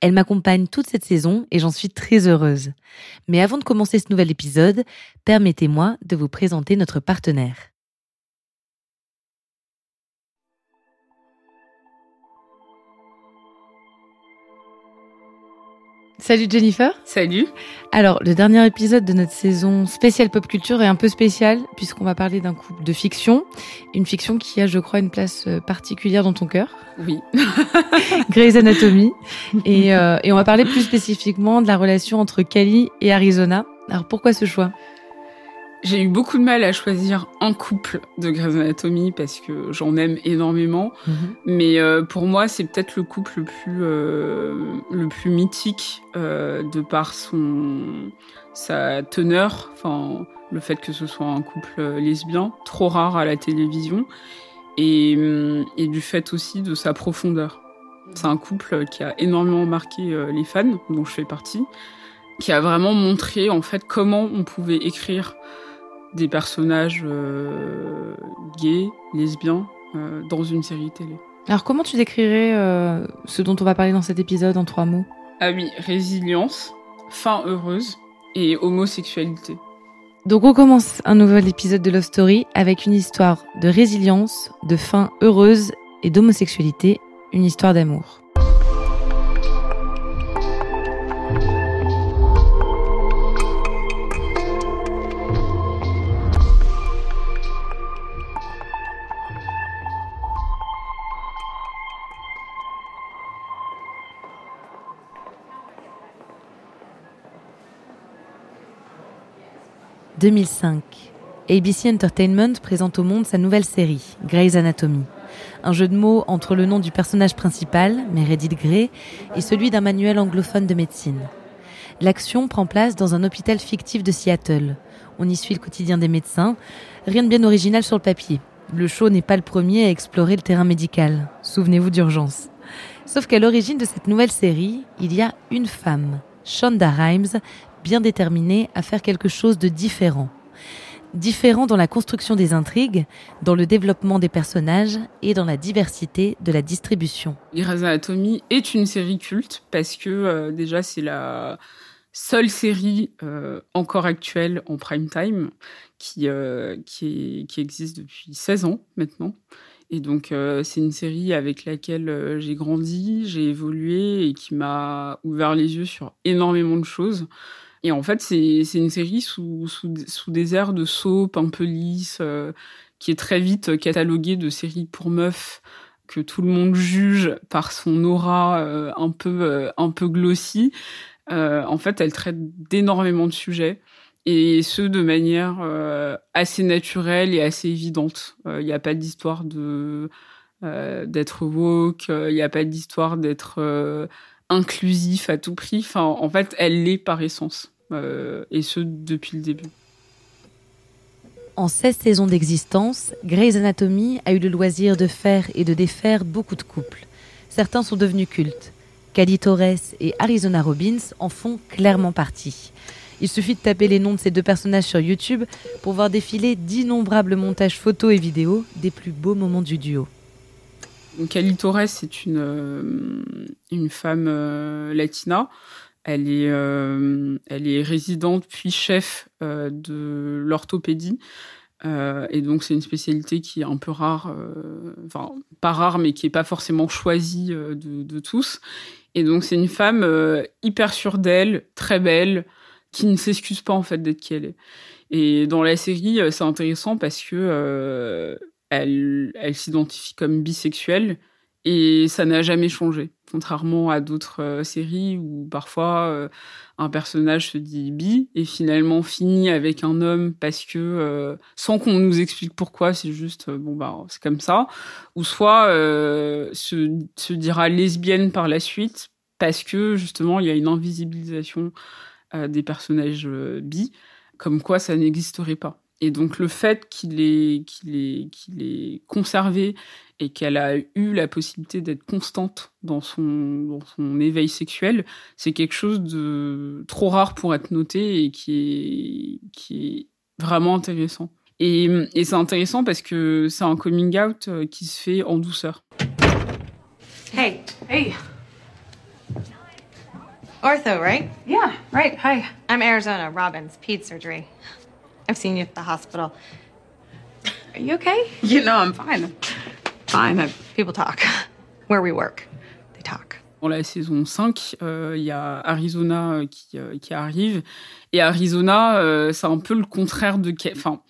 Elle m'accompagne toute cette saison et j'en suis très heureuse. Mais avant de commencer ce nouvel épisode, permettez-moi de vous présenter notre partenaire. Salut Jennifer. Salut. Alors, le dernier épisode de notre saison spéciale pop culture est un peu spécial puisqu'on va parler d'un couple de fiction, une fiction qui a, je crois, une place euh, particulière dans ton cœur. Oui. Grey's Anatomy. Et, euh, et on va parler plus spécifiquement de la relation entre Kelly et Arizona. Alors, pourquoi ce choix? J'ai eu beaucoup de mal à choisir un couple de Grey's Anatomy parce que j'en aime énormément. Mais euh, pour moi, c'est peut-être le couple le plus, euh, le plus mythique euh, de par son, sa teneur, enfin, le fait que ce soit un couple lesbien, trop rare à la télévision, et, hum, et du fait aussi de sa profondeur. C'est un couple qui a énormément marqué les fans, dont je fais partie, qui a vraiment montré en fait comment on pouvait écrire des personnages euh, gays, lesbiens, euh, dans une série télé. Alors, comment tu décrirais euh, ce dont on va parler dans cet épisode en trois mots? Ah oui, résilience, fin heureuse et homosexualité. Donc, on commence un nouvel épisode de Love Story avec une histoire de résilience, de fin heureuse et d'homosexualité, une histoire d'amour. « 2005. ABC Entertainment présente au monde sa nouvelle série, Grey's Anatomy. Un jeu de mots entre le nom du personnage principal, Meredith Grey, et celui d'un manuel anglophone de médecine. L'action prend place dans un hôpital fictif de Seattle. On y suit le quotidien des médecins. Rien de bien original sur le papier. Le show n'est pas le premier à explorer le terrain médical. Souvenez-vous d'urgence. Sauf qu'à l'origine de cette nouvelle série, il y a une femme, Shonda Rhimes, bien déterminée à faire quelque chose de différent. Différent dans la construction des intrigues, dans le développement des personnages et dans la diversité de la distribution. Grey's Anatomy est une série culte parce que euh, déjà c'est la seule série euh, encore actuelle en prime time qui, euh, qui, existe depuis 16 ans maintenant. Et donc c'est une série avec laquelle j'ai grandi, j'ai évolué et qui m'a ouvert les yeux sur énormément de choses. Et en fait, c'est une série sous, des airs de soap un peu lisse, euh, qui est très vite cataloguée de série pour meufs que tout le monde juge par son aura euh, un peu euh, peu glossy. Euh, en fait, elle traite d'énormément de sujets et ce de manière assez naturelle et assez évidente. Il n'y a pas d'histoire de d'être woke, il n'y a pas d'histoire d'être inclusif à tout prix. En fait, elle l'est par essence, et ce depuis le début. En 16 saisons d'existence, Grey's Anatomy a eu le loisir de faire et de défaire beaucoup de couples. Certains sont devenus cultes. Cady Torres et Arizona Robbins en font clairement partie. Il suffit de taper les noms de ces deux personnages sur YouTube pour voir défiler d'innombrables montages photos et vidéos des plus beaux moments du duo. Cali Torres est une, euh, une femme euh, latina. Elle est, euh, elle est résidente puis chef de l'orthopédie. et donc, c'est une spécialité qui est un peu rare, enfin, pas rare, mais qui n'est pas forcément choisie de, de, tous. Et donc, c'est une femme hyper sûre d'elle, très belle, qui ne s'excuse pas en fait d'être qui elle est. Et dans la série, c'est intéressant parce que elle, elle s'identifie comme bisexuelle et ça n'a jamais changé. Contrairement à d'autres euh, séries où parfois euh, un personnage se dit bi et finalement finit avec un homme parce que euh, sans qu'on nous explique pourquoi, c'est juste bon bah c'est comme ça. Ou soit se, se dira lesbienne par la suite parce que justement il y a une invisibilisation des personnages bi, comme quoi ça n'existerait pas. Et donc le fait qu'il ait, qu'il ait, qu'il ait conservé et qu'elle a eu la possibilité d'être constante dans son, dans son éveil sexuel, c'est quelque chose de trop rare pour être noté et qui est, qui est vraiment intéressant. Et, et c'est intéressant parce que c'est un coming out euh, qui se fait en douceur. Hey, hey. Ortho, right? Yeah, right. Hi. I'm Arizona Robbins, ped surgery. I've seen you at the hospital. Are you okay? You know, I'm fine. Fine. People talk. Where we work, they talk. Dans la saison 5, euh, il y a Arizona euh, qui, euh, qui, arrive. Et Arizona, euh, c'est un peu le contraire de. Enfin,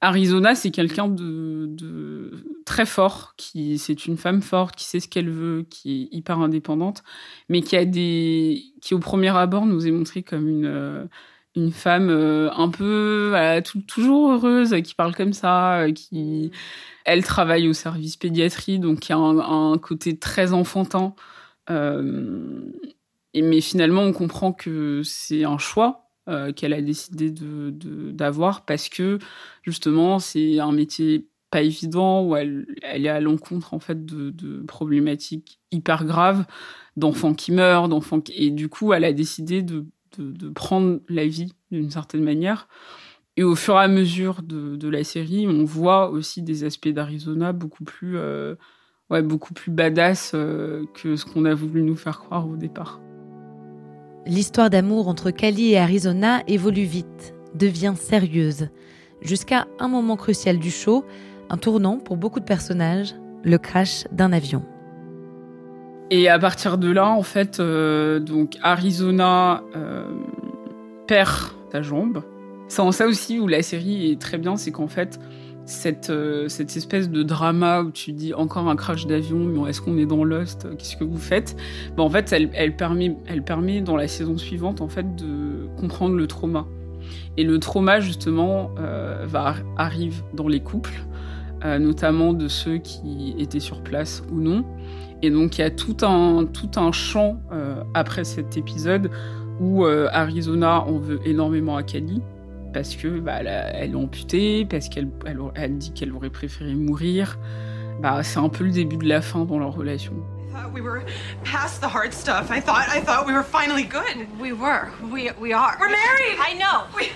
Arizona, c'est quelqu'un de, de, très fort, qui c'est une femme forte, qui sait ce qu'elle veut, qui est hyper indépendante, mais qui a des, qui au premier abord nous est montrée comme une une femme euh, un peu toujours heureuse, qui parle comme ça, euh, qui elle travaille au service pédiatrie, donc qui a un, côté très enfantin. Euh, mais finalement, on comprend que c'est un choix qu'elle a décidé de, d'avoir parce que justement, c'est un métier pas évident où elle, elle est à l'encontre en fait de, de problématiques hyper graves d'enfants qui meurent, d'enfants qui... et du coup, elle a décidé de de, prendre la vie d'une certaine manière. Et au fur et à mesure de, la série, on voit aussi des aspects d'Arizona beaucoup plus, euh, ouais, beaucoup plus badass euh, que ce qu'on a voulu nous faire croire au départ. L'histoire d'amour entre Cali et Arizona évolue vite, devient sérieuse, jusqu'à un moment crucial du show, un tournant pour beaucoup de personnages, le crash d'un avion. Et à partir de là, en fait, euh, donc Arizona euh, perd sa jambe. C'est en ça aussi où la série est très bien, c'est qu'en fait, cette, euh, cette espèce de drama où tu dis encore un crash d'avion, mais est-ce qu'on est dans Lost? Qu'est-ce que vous faites? Ben, En fait, elle, elle, permet, elle permet dans la saison suivante en fait, de comprendre le trauma. Et le trauma, justement, va, arrive dans les couples, notamment de ceux qui étaient sur place ou non. Et donc il y a tout un, tout un champ euh, après cet épisode où euh, Arizona en veut énormément à Cali parce que bah, elle, est amputée, parce qu'elle elle, elle dit qu'elle aurait préféré mourir. Bah, c'est un peu le début de la fin dans leur relation. we were past the hard stuff. I thought I thought we were finally good. We were. We we are. We're married. I know. We,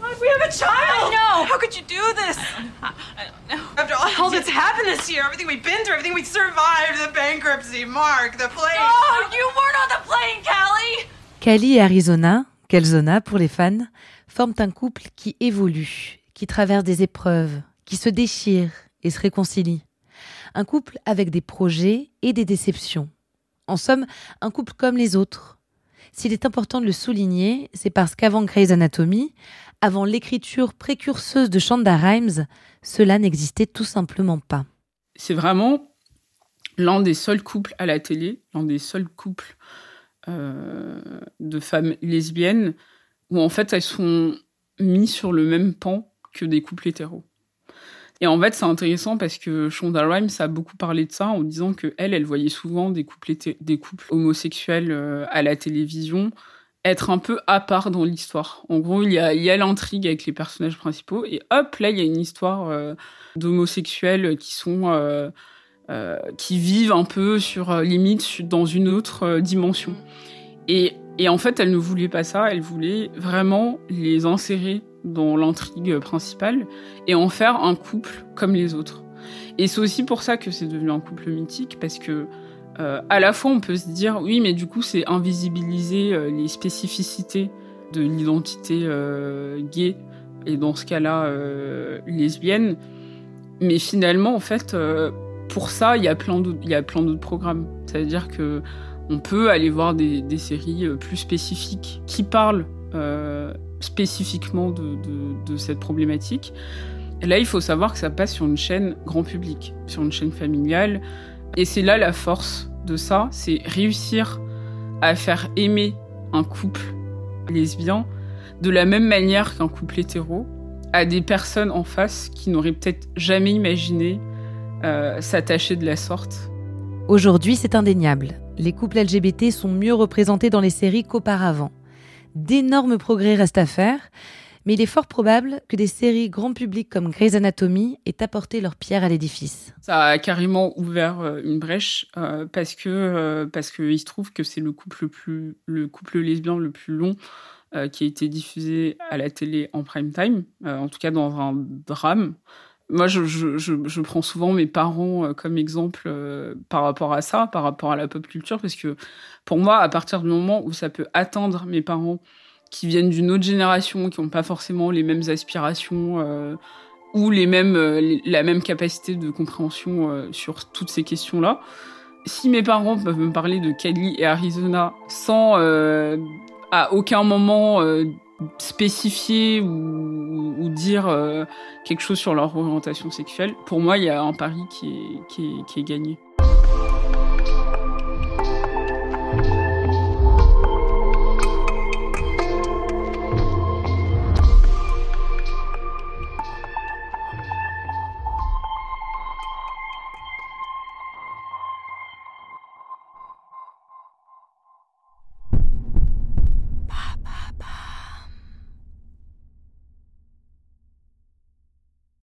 God, we have a child. No. How could you do this? I don't know. After all that's happened this year, everything we've been through, everything we survived, the bankruptcy, Mark, the plane. Oh, you weren't on the plane, Callie. Callie et Arizona, Kelzona pour les fans, forment un couple qui évolue, qui traverse des épreuves, qui se déchire et se réconcilie. Un couple avec des projets et des déceptions. En somme, un couple comme les autres. S'il est important de le souligner, c'est parce qu'avant Grey's Anatomy, avant l'écriture précurseuse de Shonda Rhimes, cela n'existait tout simplement pas. C'est vraiment l'un des seuls couples à la télé, l'un des seuls couples euh, de femmes lesbiennes où en fait elles sont mises sur le même pan que des couples hétéros. Et en fait, c'est intéressant parce que Shonda Rhimes a beaucoup parlé de ça en disant que elle, elle voyait souvent des couples, homosexuels euh, à la télévision être un peu à part dans l'histoire. En gros, il y a, l'intrigue avec les personnages principaux et hop, là, il y a une histoire euh, d'homosexuels qui sont euh, euh, qui vivent un peu sur limite dans une autre dimension. Et, et en fait, elle ne voulait pas ça. Elle voulait vraiment les insérer dans l'intrigue principale et en faire un couple comme les autres. Et c'est aussi pour ça que c'est devenu un couple mythique parce que euh, à la fois, on peut se dire, oui, mais du coup, c'est invisibiliser euh, les spécificités de l'identité euh, gay, et dans ce cas-là, lesbienne. Mais finalement, en fait, pour ça, il y a plein d'autres programmes. C'est-à-dire que on peut aller voir des, séries plus spécifiques qui parlent spécifiquement de, cette problématique. Là, il faut savoir que ça passe sur une chaîne grand public, sur une chaîne familiale. Et c'est là la force de ça, c'est réussir à faire aimer un couple lesbien de la même manière qu'un couple hétéro à des personnes en face qui n'auraient peut-être jamais imaginé euh, s'attacher de la sorte. Aujourd'hui, c'est indéniable. Les couples LGBT sont mieux représentés dans les séries qu'auparavant. D'énormes progrès restent à faire, mais il est fort probable que des séries grand public comme Grey's Anatomy aient apporté leur pierre à l'édifice. Ça a carrément ouvert euh, une brèche euh, parce que euh, parce se trouve que c'est le couple le plus le couple lesbien le plus long qui a été diffusé à la télé en prime time, en tout cas dans un drame. Moi, je, je, je, prends souvent mes parents comme exemple par rapport à ça, par rapport à la pop culture, parce que pour moi, à partir du moment où ça peut atteindre mes parents qui viennent d'une autre génération, qui n'ont pas forcément les mêmes aspirations euh, ou les mêmes, euh, la même capacité de compréhension euh, sur toutes ces questions-là. Si mes parents peuvent me parler de Cali et Arizona sans à aucun moment spécifier ou, dire quelque chose sur leur orientation sexuelle, pour moi, il y a un pari qui est, qui est, qui est gagné.